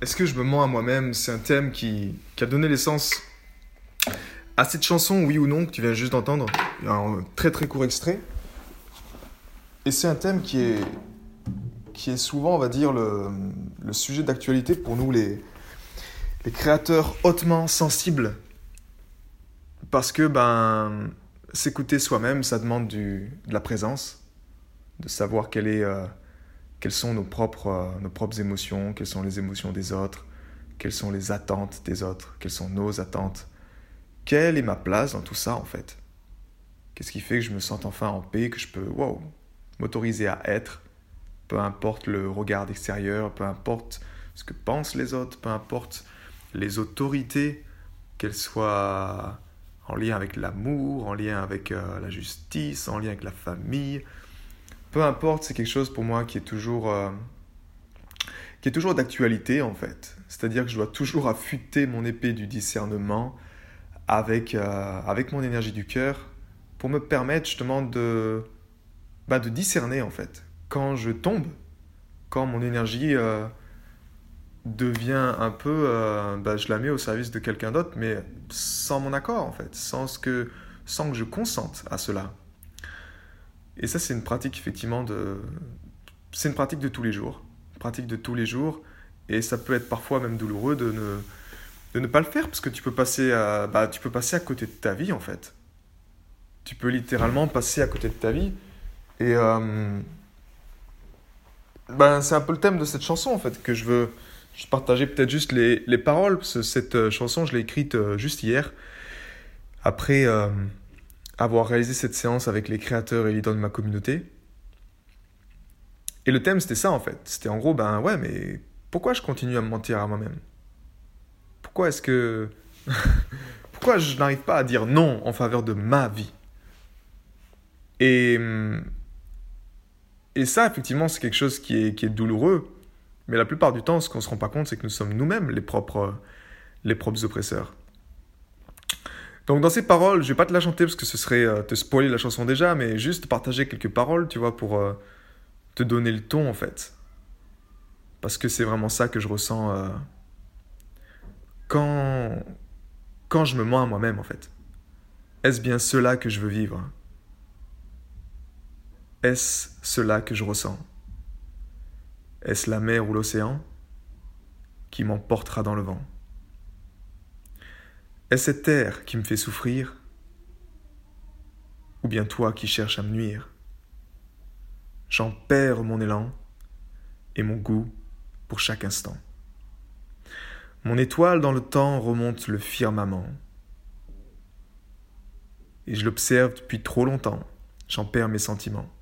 Est-ce que je me mens à moi-même? C'est un thème qui, a donné l'essence à cette chanson, oui ou non, que tu viens juste d'entendre. Un très très court extrait. Et c'est un thème qui est, qui est souvent, on va dire, le, sujet d'actualité pour nous, les, les créateurs hautement sensibles. Parce que, ben, s'écouter soi-même, ça demande de la présence, de savoir quelle est. Euh, quelles sont nos propres, euh, nos propres émotions, quelles sont les émotions des autres, quelles sont les attentes des autres, quelles sont nos attentes? Quelle est ma place dans tout ça en fait? Qu'est-ce qui fait que je me sente enfin en paix, que je peux wow, m'autoriser à être, peu importe le regard extérieur, peu importe ce que pensent les autres, peu importe les autorités, qu'elles soient en lien avec l'amour, en lien avec euh, la justice, en lien avec la famille, peu importe, c'est quelque chose pour moi qui est toujours, euh, qui est toujours d'actualité en fait. C'est-à-dire que je dois toujours affûter mon épée du discernement avec, euh, avec mon énergie du cœur pour me permettre justement de, bah, de discerner en fait. Quand je tombe, quand mon énergie euh, devient un peu, bah, je la mets au service de quelqu'un d'autre, mais sans mon accord en fait, sans, que, sans que je consente à cela. Et ça, c'est une pratique effectivement de. C'est une pratique de tous les jours. pratique de tous les jours. Et ça peut être parfois même douloureux de ne, de ne pas le faire parce que tu peux, passer à, bah, tu peux passer à côté de ta vie en fait. Tu peux littéralement passer à côté de ta vie. Et euh, ben, c'est un peu le thème de cette chanson en fait que je veux, je partager peut-être juste les, les, paroles parce que cette euh, chanson je l'ai écrite euh, juste hier après avoir réalisé cette séance avec les créateurs et leaders de ma communauté. Et le thème, c'était ça en fait. C'était en gros, ben ouais, mais pourquoi je continue à me mentir à moi-même? Pourquoi est-ce que. pourquoi je n'arrive pas à dire non en faveur de ma vie? Et, et ça, effectivement, c'est quelque chose qui est, qui est douloureux. Mais la plupart du temps, ce qu'on ne se rend pas compte, c'est que nous sommes nous-mêmes les propres, les propres oppresseurs. Donc dans ces paroles, je vais pas te la chanter parce que ce serait euh, te spoiler la chanson déjà, mais juste partager quelques paroles, tu vois, pour euh, te donner le ton en fait. Parce que c'est vraiment ça que je ressens euh, quand, quand je me mens à moi-même en fait. Est-ce bien cela que je veux vivre? Est-ce cela que je ressens? Est-ce la mer ou l'océan qui m'emportera dans le vent? Est-ce cette terre qui me fait souffrir? Ou bien toi qui cherches à me nuire? J'en perds mon élan et mon goût pour chaque instant. Mon étoile dans le temps remonte le firmament. Et je l'observe depuis trop longtemps, j'en perds mes sentiments.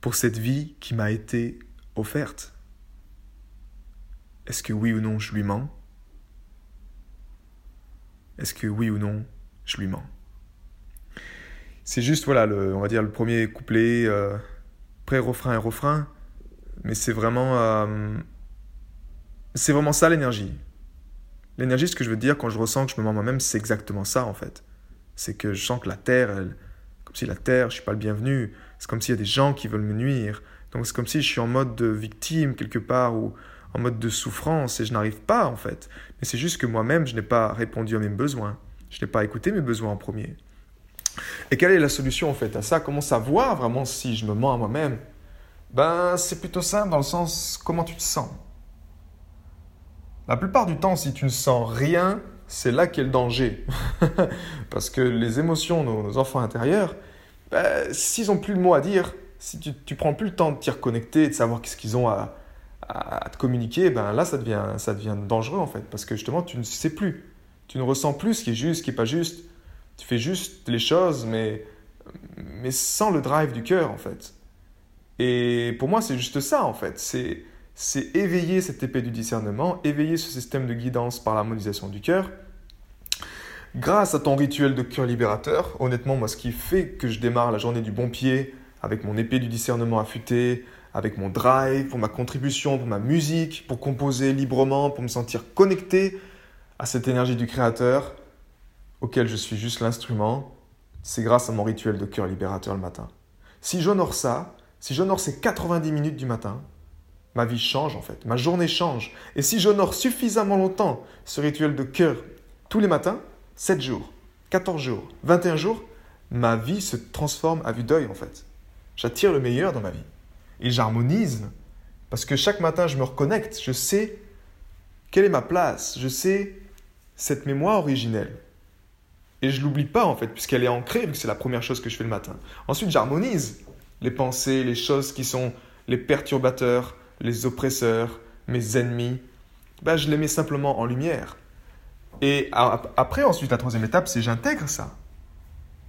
Pour cette vie qui m'a été offerte, est-ce que oui ou non je lui mens? Est-ce que oui ou non, je lui mens? C'est juste, voilà, le, on va dire le premier couplet, euh, pré-refrain et refrain, mais c'est vraiment, euh, c'est vraiment ça l'énergie. L'énergie, ce que je veux dire quand je ressens que je me mens moi-même, c'est exactement ça en fait. C'est que je sens que la terre, comme si la terre, je suis pas le bienvenu. C'est comme s'il y a des gens qui veulent me nuire. Donc c'est comme si je suis en mode de victime quelque part ou en mode de souffrance et je n'arrive pas en fait. Mais c'est juste que moi-même, je n'ai pas répondu à mes besoins. Je n'ai pas écouté mes besoins en premier. Et quelle est la solution en fait à ça? Comment savoir vraiment si je me mens à moi-même? Ben, c'est plutôt simple dans le sens comment tu te sens? La plupart du temps, si tu ne sens rien, c'est là qu'est le danger. Parce que les émotions, nos, nos enfants intérieurs, ben, s'ils n'ont plus le mot à dire, si tu, tu prends plus le temps de t'y reconnecter, de savoir qu'est-ce qu'ils ont à, à, te communiquer, ben là, ça devient, ça devient dangereux en fait. Parce que justement, tu ne sais plus. Tu ne ressens plus ce qui est juste, ce qui n'est pas juste. Tu fais juste les choses, mais, mais sans le drive du cœur en fait. Et pour moi, c'est juste ça en fait. C'est c'est éveiller cette épée du discernement, éveiller ce système de guidance par l'harmonisation du cœur. Grâce à ton rituel de cœur libérateur, honnêtement, moi, ce qui fait que je démarre la journée du bon pied, avec mon épée du discernement affûtée, avec mon drive, pour ma contribution, pour ma musique, pour composer librement, pour me sentir connecté à cette énergie du Créateur, auquel je suis juste l'instrument, c'est grâce à mon rituel de cœur libérateur le matin. Si j'honore ça, si j'honore ces 90 minutes du matin, ma vie change en fait, ma journée change. Et si j'honore suffisamment longtemps ce rituel de cœur tous les matins, 7 jours, 14 jours, 21 jours, ma vie se transforme à vue d'œil en fait. J'attire le meilleur dans ma vie. Et j'harmonise parce que chaque matin je me reconnecte, je sais quelle est ma place, je sais cette mémoire originelle. Et je l'oublie pas en fait, puisqu'elle est ancrée, vu que c'est la première chose que je fais le matin. Ensuite, j'harmonise les pensées, les choses qui sont les perturbateurs, les oppresseurs, mes ennemis, ben, je les mets simplement en lumière. Et après, ensuite, la troisième étape, c'est j'intègre ça.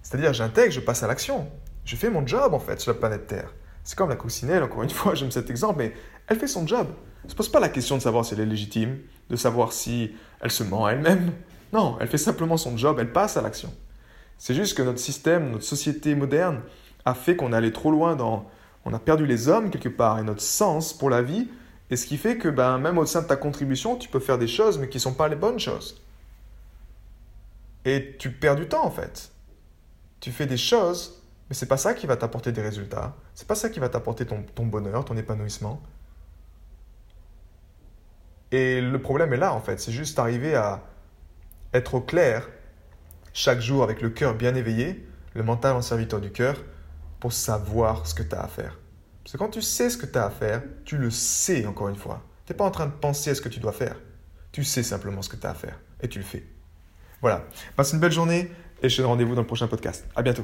C'est-à-dire, j'intègre, je passe à l'action. Je fais mon job, en fait, sur la planète Terre. C'est comme la coccinelle, encore une fois, j'aime cet exemple, mais elle fait son job. Elle ne se pose pas la question de savoir si elle est légitime, de savoir si elle se ment elle-même. Non, elle fait simplement son job, elle passe à l'action. C'est juste que notre système, notre société moderne a fait qu'on est allé trop loin dans on a perdu les hommes quelque part et notre sens pour la vie. Et ce qui fait que ben, même au sein de ta contribution, tu peux faire des choses mais qui ne sont pas les bonnes choses. Et tu perds du temps en fait. Tu fais des choses, mais c'est pas ça qui va t'apporter des résultats. C'est pas ça qui va t'apporter ton, bonheur, ton épanouissement. Et le problème est là en fait. C'est juste arriver à être au clair chaque jour avec le cœur bien éveillé, le mental en serviteur du cœur, pour savoir ce que tu as à faire. Parce que quand tu sais ce que tu as à faire, tu le sais encore une fois. Tu n'es pas en train de penser à ce que tu dois faire. Tu sais simplement ce que tu as à faire et tu le fais. Voilà. Passe une belle journée et je te rendez-vous dans le prochain podcast. À bientôt.